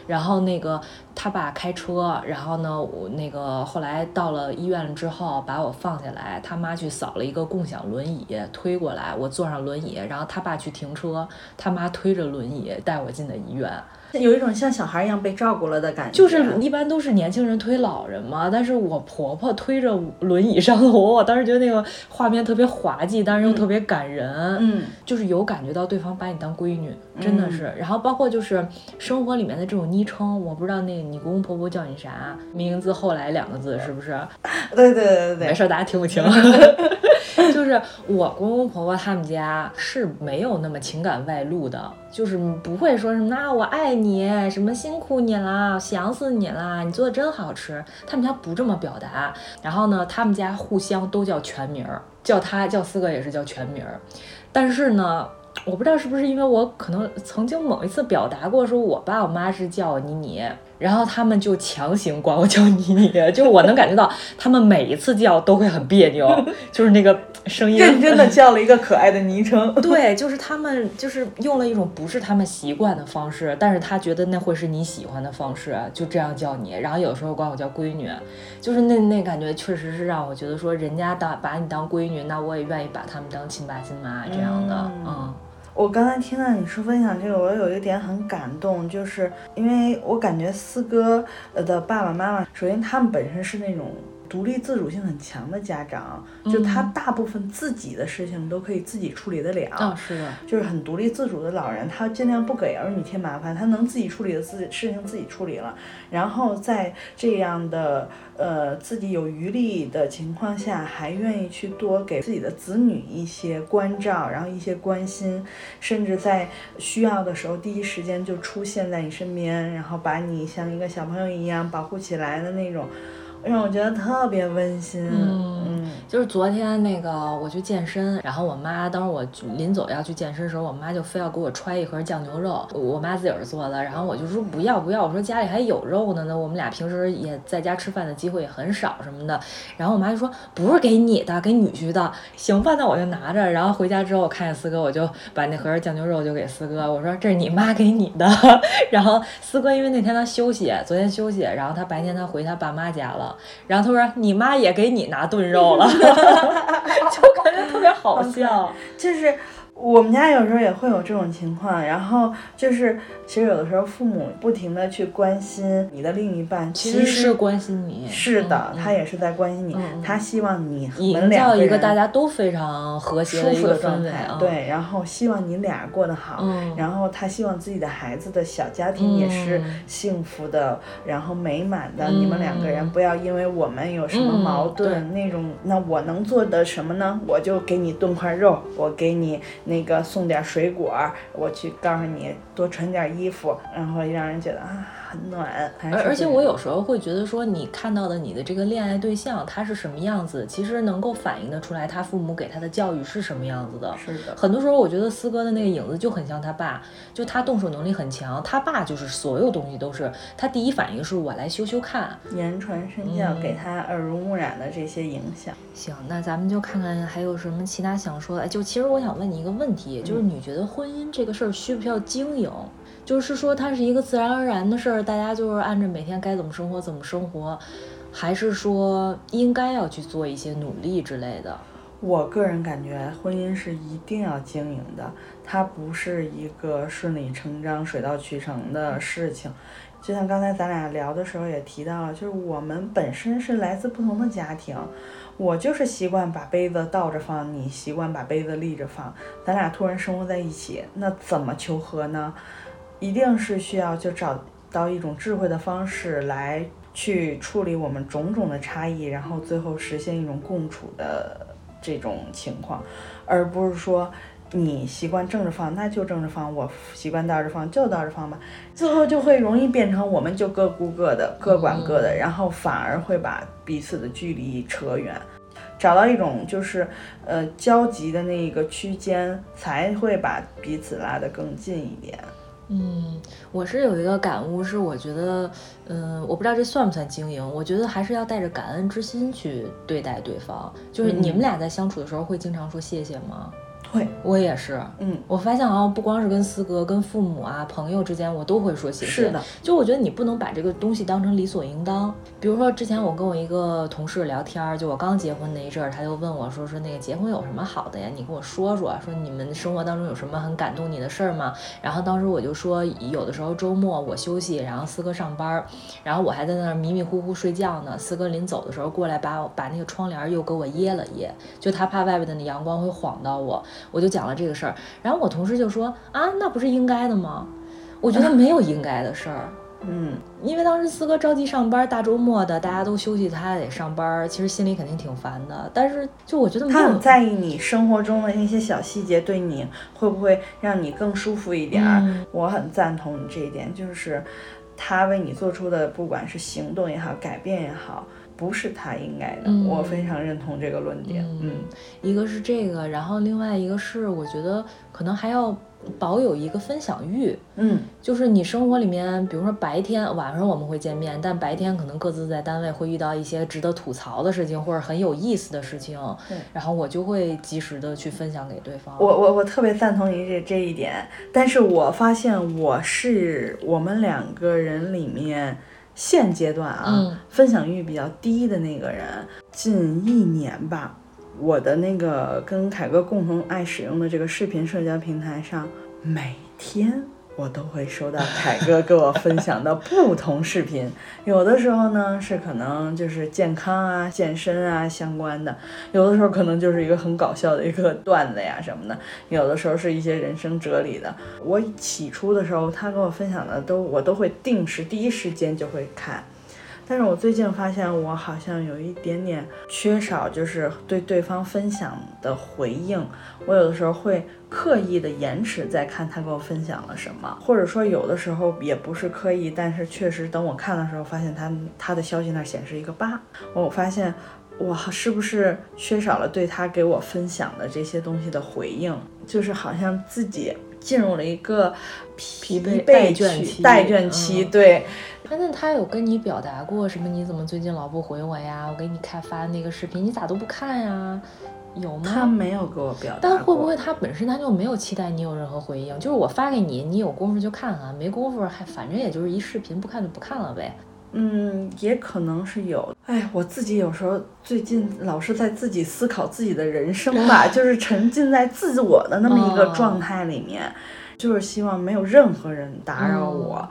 然后那个他爸开车，然后呢，我那个后来到了医院之后，把我放下来，他妈去扫了一个共享轮椅推过来，我坐上轮椅，然后他爸去停车，他妈推着轮椅带我进的医院。有一种像小孩一样被照顾了的感觉，就是一般都是年轻人推老人嘛，但是我婆婆推着轮椅上楼，我当时觉得那个画面特别滑稽，但是又特别感人，嗯，就是有感觉到对方把你当闺女，真的是。然后包括就是生活里面的这种昵称，我不知道那个你公公婆婆叫你啥名字，后来两个字是不是？对对对对对，没事，大家听不清。就是我公公婆婆他们家是没有那么情感外露的，就是不会说什么那我爱你，什么辛苦你啦，想死你啦，你做的真好吃。他们家不这么表达。然后呢，他们家互相都叫全名儿，叫他叫四哥也是叫全名儿。但是呢，我不知道是不是因为我可能曾经某一次表达过，说我爸我妈是叫我妮妮。然后他们就强行管我叫妮妮，就我能感觉到他们每一次叫都会很别扭，就是那个声音认真的叫了一个可爱的昵称。对，就是他们就是用了一种不是他们习惯的方式，但是他觉得那会是你喜欢的方式，就这样叫你。然后有时候管我叫闺女，就是那那感觉确实是让我觉得说人家当把你当闺女，那我也愿意把他们当亲爸亲妈这样的，嗯。我刚才听到你说分享这个，我有一点很感动，就是因为我感觉四哥的爸爸妈妈，首先他们本身是那种。独立自主性很强的家长，就他大部分自己的事情都可以自己处理得了。是的，就是很独立自主的老人，他尽量不给儿女添麻烦，他能自己处理的自己事情自己处理了。然后在这样的呃自己有余力的情况下，还愿意去多给自己的子女一些关照，然后一些关心，甚至在需要的时候第一时间就出现在你身边，然后把你像一个小朋友一样保护起来的那种。让我觉得特别温馨。嗯，就是昨天那个我去健身，然后我妈当时我临走要去健身的时候，我妈就非要给我揣一盒酱牛肉，我妈自个儿做的，然后我就说不要不要，我说家里还有肉呢，那我们俩平时也在家吃饭的机会也很少什么的。然后我妈就说不是给你的，给女婿的。行吧，那我就拿着。然后回家之后我看见四哥，我就把那盒酱牛肉就给四哥，我说这是你妈给你的。然后四哥因为那天他休息，昨天休息，然后他白天他回他爸妈家了。然后他说：“你妈也给你拿炖肉了，就感觉特别好笑，就是。”我们家有时候也会有这种情况，然后就是，其实有的时候父母不停的去关心你的另一半，其实是关心你，是的，他也是在关心你，他希望你营造一个大家都非常和谐舒服的状态，对，然后希望你俩过得好，然后他希望自己的孩子的小家庭也是幸福的，然后美满的，你们两个人不要因为我们有什么矛盾那种，那我能做的什么呢？我就给你炖块肉，我给你。那个送点水果，我去告诉你多穿点衣服，然后让人觉得啊。很暖，而而且我有时候会觉得说，你看到的你的这个恋爱对象他是什么样子，其实能够反映得出来他父母给他的教育是什么样子的。是的，很多时候我觉得四哥的那个影子就很像他爸，就他动手能力很强，他爸就是所有东西都是他第一反应是我来修修看，言传身教，给他耳濡目染的这些影响。行，那咱们就看看还有什么其他想说的。就其实我想问你一个问题，就是你觉得婚姻这个事儿需不需要经营？就是说，它是一个自然而然的事儿，大家就是按着每天该怎么生活怎么生活，还是说应该要去做一些努力之类的？我个人感觉，婚姻是一定要经营的，它不是一个顺理成章、水到渠成的事情。就像刚才咱俩聊的时候也提到了，就是我们本身是来自不同的家庭，我就是习惯把杯子倒着放，你习惯把杯子立着放，咱俩突然生活在一起，那怎么求和呢？一定是需要就找到一种智慧的方式来去处理我们种种的差异，然后最后实现一种共处的这种情况，而不是说你习惯正着放那就正着放，我习惯倒着放就倒着放吧，最后就会容易变成我们就各顾各的，各管各的，然后反而会把彼此的距离扯远，找到一种就是呃交集的那个区间，才会把彼此拉得更近一点。嗯，我是有一个感悟，是我觉得，嗯，我不知道这算不算经营。我觉得还是要带着感恩之心去对待对方。就是你们俩在相处的时候，会经常说谢谢吗？会，我也是。嗯，我发现好像不光是跟四哥、跟父母啊、朋友之间，我都会说谢谢。是的，就我觉得你不能把这个东西当成理所应当。比如说之前我跟我一个同事聊天，就我刚结婚那一阵儿，他就问我说说那个结婚有什么好的呀？你跟我说说，说你们生活当中有什么很感动你的事儿吗？然后当时我就说，有的时候周末我休息，然后四哥上班，然后我还在那儿迷迷糊糊睡觉呢。四哥临走的时候过来把把那个窗帘又给我掖了掖，就他怕外边的那阳光会晃到我。我就讲了这个事儿，然后我同事就说啊，那不是应该的吗？我觉得没有应该的事儿，嗯，因为当时四哥着急上班，大周末的大家都休息，他还得上班，其实心里肯定挺烦的。但是就我觉得他很在意你生活中的那些小细节，对你会不会让你更舒服一点儿？我很赞同你这一点，就是他为你做出的，不管是行动也好，改变也好。不是他应该的，我非常认同这个论点。嗯，一个是这个，然后另外一个是，我觉得可能还要保有一个分享欲。嗯，就是你生活里面，比如说白天晚上我们会见面，但白天可能各自在单位会遇到一些值得吐槽的事情或者很有意思的事情。对，然后我就会及时的去分享给对方。我我我特别赞同你这这一点，但是我发现我是我们两个人里面。现阶段啊，分享欲比较低的那个人，近一年吧，我的那个跟凯哥共同爱使用的这个视频社交平台上，每天。我都会收到凯哥给我分享的不同视频，有的时候呢是可能就是健康啊、健身啊相关的，有的时候可能就是一个很搞笑的一个段子呀什么的，有的时候是一些人生哲理的。我起初的时候，他跟我分享的都我都会定时第一时间就会看。但是我最近发现，我好像有一点点缺少，就是对对方分享的回应。我有的时候会刻意的延迟再看他给我分享了什么，或者说有的时候也不是刻意，但是确实等我看的时候，发现他他的消息那显示一个八。我发现我是不是缺少了对他给我分享的这些东西的回应？就是好像自己进入了一个疲惫待倦期，待倦期，对。那他有跟你表达过什么？你怎么最近老不回我呀？我给你开发那个视频，你咋都不看呀？有吗？他没有给我表达。但会不会他本身他就没有期待你有任何回应？就是我发给你，你有功夫就看看，没功夫还反正也就是一视频，不看就不看了呗。嗯，也可能是有。哎，我自己有时候最近老是在自己思考自己的人生吧，就是沉浸在自我的那么一个状态里面，就是希望没有任何人打扰我。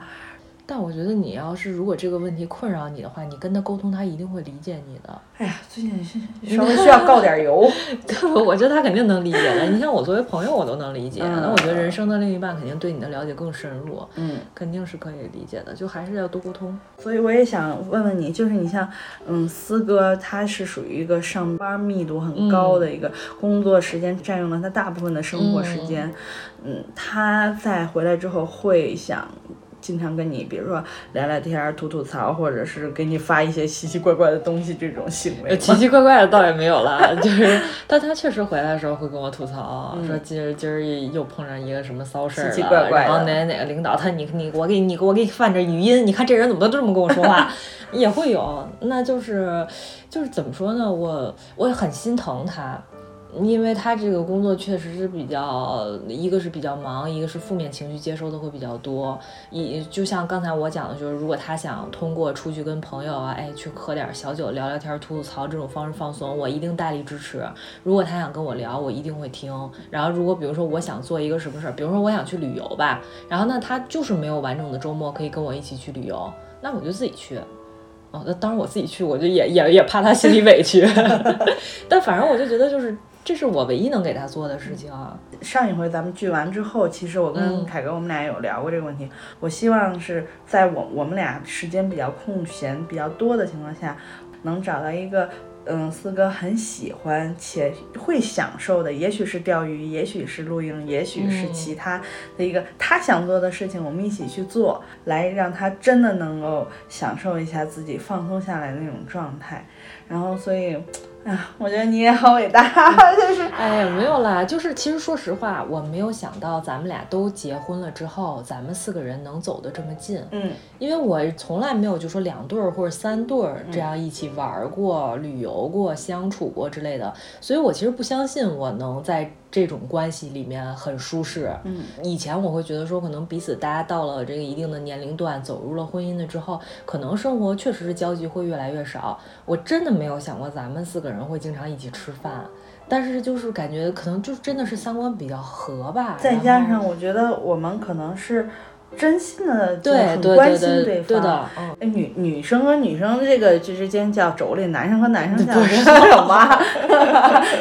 但我觉得你要是如果这个问题困扰你的话，你跟他沟通，他一定会理解你的。哎呀，最近稍微需要告点 油。对，我觉得他肯定能理解的。你像我作为朋友，我都能理解。那我觉得人生的另一半肯定对你的了解更深入。嗯，肯定是可以理解的。就还是要多沟通。所以我也想问问你，就是你像嗯思哥，他是属于一个上班密度很高的一个工作时间，占用了他大部分的生活时间。嗯，他在回来之后会想。经常跟你，比如说聊聊天、吐吐槽，或者是给你发一些奇奇怪怪的东西，这种行为。奇奇怪怪的倒也没有了，就是，但他确实回来的时候会跟我吐槽，说今儿今儿又碰上一个什么骚事儿了，然后哪哪个领导他你你我给你我给你放着语音，你看这人怎么都这么跟我说话，也会有，那就是就是怎么说呢？我我也很心疼他。因为他这个工作确实是比较，一个是比较忙，一个是负面情绪接收的会比较多。一就像刚才我讲的，就是如果他想通过出去跟朋友啊，哎，去喝点小酒、聊聊天、吐吐槽这种方式放松，我一定大力支持。如果他想跟我聊，我一定会听。然后如果比如说我想做一个什么事儿，比如说我想去旅游吧，然后那他就是没有完整的周末可以跟我一起去旅游，那我就自己去。哦，那当然我自己去，我就也也也怕他心里委屈。但反正我就觉得就是。这是我唯一能给他做的事情啊！上一回咱们聚完之后，其实我跟凯哥我们俩有聊过这个问题。我希望是在我我们俩时间比较空闲、比较多的情况下，能找到一个嗯四哥很喜欢且会享受的，也许是钓鱼，也许是露营，也许是其他的一个他想做的事情，我们一起去做，来让他真的能够享受一下自己放松下来的那种状态。然后，所以。啊，我觉得你也好伟大，就是，哎呀，没有啦，就是其实说实话，我没有想到咱们俩都结婚了之后，咱们四个人能走得这么近。嗯，因为我从来没有就说两对儿或者三对儿这样一起玩过、旅游过、相处过之类的，所以我其实不相信我能在这种关系里面很舒适。嗯，以前我会觉得说，可能彼此大家到了这个一定的年龄段，走入了婚姻的之后，可能生活确实是交集会越来越少。我真的没有想过咱们四个人会经常一起吃饭，但是就是感觉可能就真的是三观比较合吧。再加上我觉得我们可能是真心的，很关对对对心对方。对的，嗯。哎女女生和女生这个这之间叫妯娌，男生和男生叫 什么？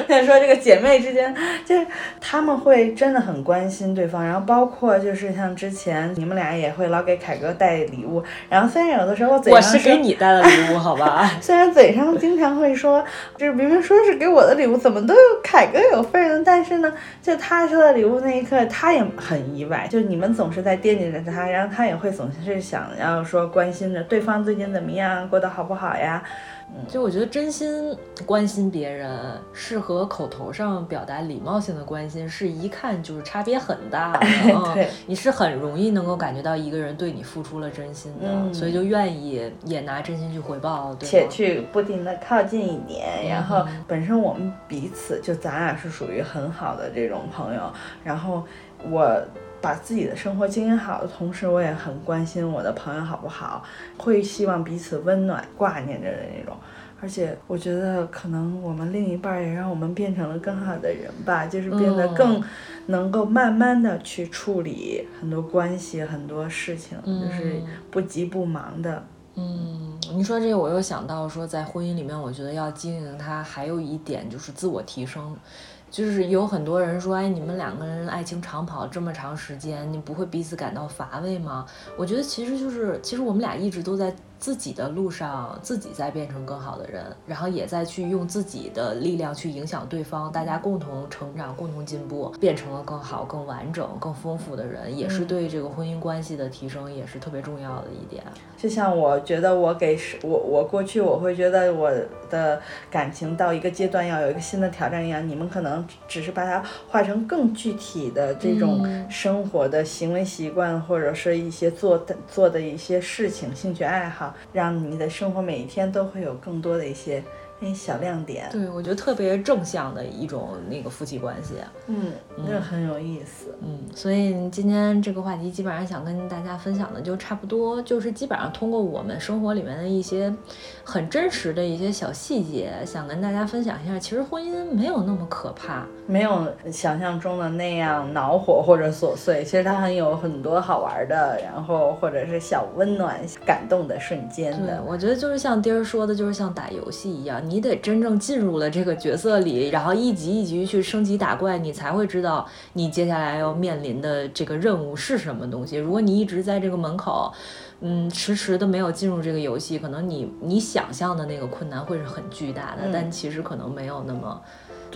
再 说这个姐妹之间，就是他们会真的很关心对方，然后包括就是像之前你们俩也会老给凯哥带礼物，然后虽然有的时候嘴我上是给你带的礼物，好吧？虽然嘴上经常会说，就是明明说是给我的礼物，怎么都有凯哥有份儿呢？但是呢，就他收到礼物那一刻，他也很意外。就你们总是在惦记着他，然后他也会总是想要说关心着对方最近怎么样，过得好不好呀？就我觉得真心关心别人，是和口头上表达礼貌性的关心，是一看就是差别很大的。嗯对你是很容易能够感觉到一个人对你付出了真心的，嗯所以就愿意也拿真心去回报，对且？去不停的靠近一点，然后嗯本身我们彼此就咱俩是属于很好的这种朋友，然后我把自己的生活经营好的同时，我也很关心我的朋友好不好，会希望彼此温暖、挂念着的那种。而且我觉得，可能我们另一半儿也让我们变成了更好的人吧，就是变得更能够慢慢的去处理很多关系、很多事情，就是不急不忙的。嗯，你说这个，我又想到说，在婚姻里面，我觉得要经营它，还有一点就是自我提升。就是有很多人说，哎，你们两个人爱情长跑这么长时间，你不会彼此感到乏味吗？我觉得其实就是，其实我们俩一直都在自己的路上，自己在变成更好的人，然后也在去用自己的力量去影响对方，大家共同成长、共同进步，变成了更好、更完整、更丰富的人，也是对这个婚姻关系的提升，也是特别重要的一点。就像我觉得我给是我我过去我会觉得我的感情到一个阶段要有一个新的挑战一样，你们可能只是把它化成更具体的这种嗯生活的行为习惯，或者是一些做的做的一些事情、兴趣爱好，让你的生活每一天都会有更多的一些哎小亮点。对，我觉得特别正向的一种那个夫妻关系。嗯，那很有意思。嗯，所以今天这个话题基本上想跟大家分享的就差不多，就是基本上通过我们生活里面的一些很真实的一些小细节，想跟大家分享一下，其实婚姻没有那么可怕。没有想象中的那样恼火或者琐碎，其实它很有很多好玩的，然后或者是小温暖、感动的瞬间对的，。我觉得就是像丁儿说的，就是像打游戏一样，你得真正进入了这个角色里，然后一级一级去升级打怪，你才会知道你接下来要面临的这个任务是什么东西。如果你一直在这个门口，嗯，迟迟的没有进入这个游戏，可能你你想象的那个困难会是很巨大的，嗯但其实可能没有那么。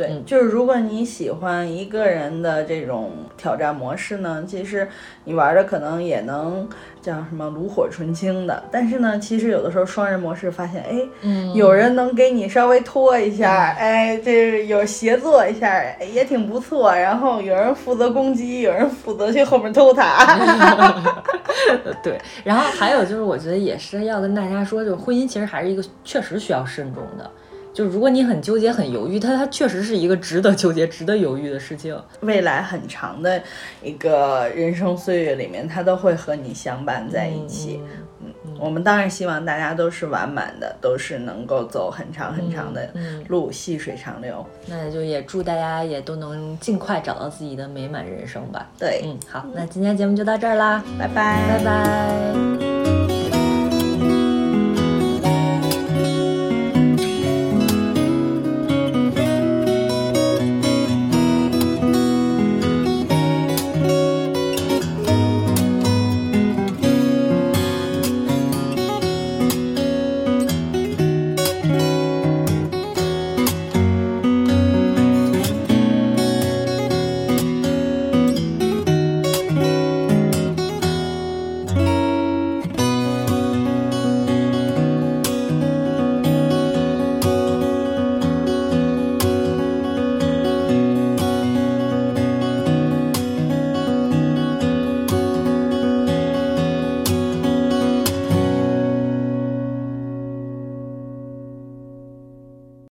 对，嗯就是如果你喜欢一个人的这种挑战模式呢，其实你玩的可能也能叫什么炉火纯青的，但是呢，其实有的时候双人模式发现，哎，嗯有人能给你稍微拖一下，哎，这有协作一下，哎也挺不错。然后有人负责攻击，有人负责去后面偷塔。对，然后还有就是，我觉得也是要跟大家说，就是婚姻其实还是一个确实需要慎重的。就如果你很纠结、很犹豫，它它确实是一个值得纠结、值得犹豫的事情。未来很长的一个人生岁月里面，它都会和你相伴在一起。嗯我们当然希望大家都是完满的，都是能够走很长很长的嗯路，细水长流。那就也祝大家也都能尽快找到自己的美满人生吧。对，嗯，好，那今天节目就到这儿啦，拜拜，拜拜。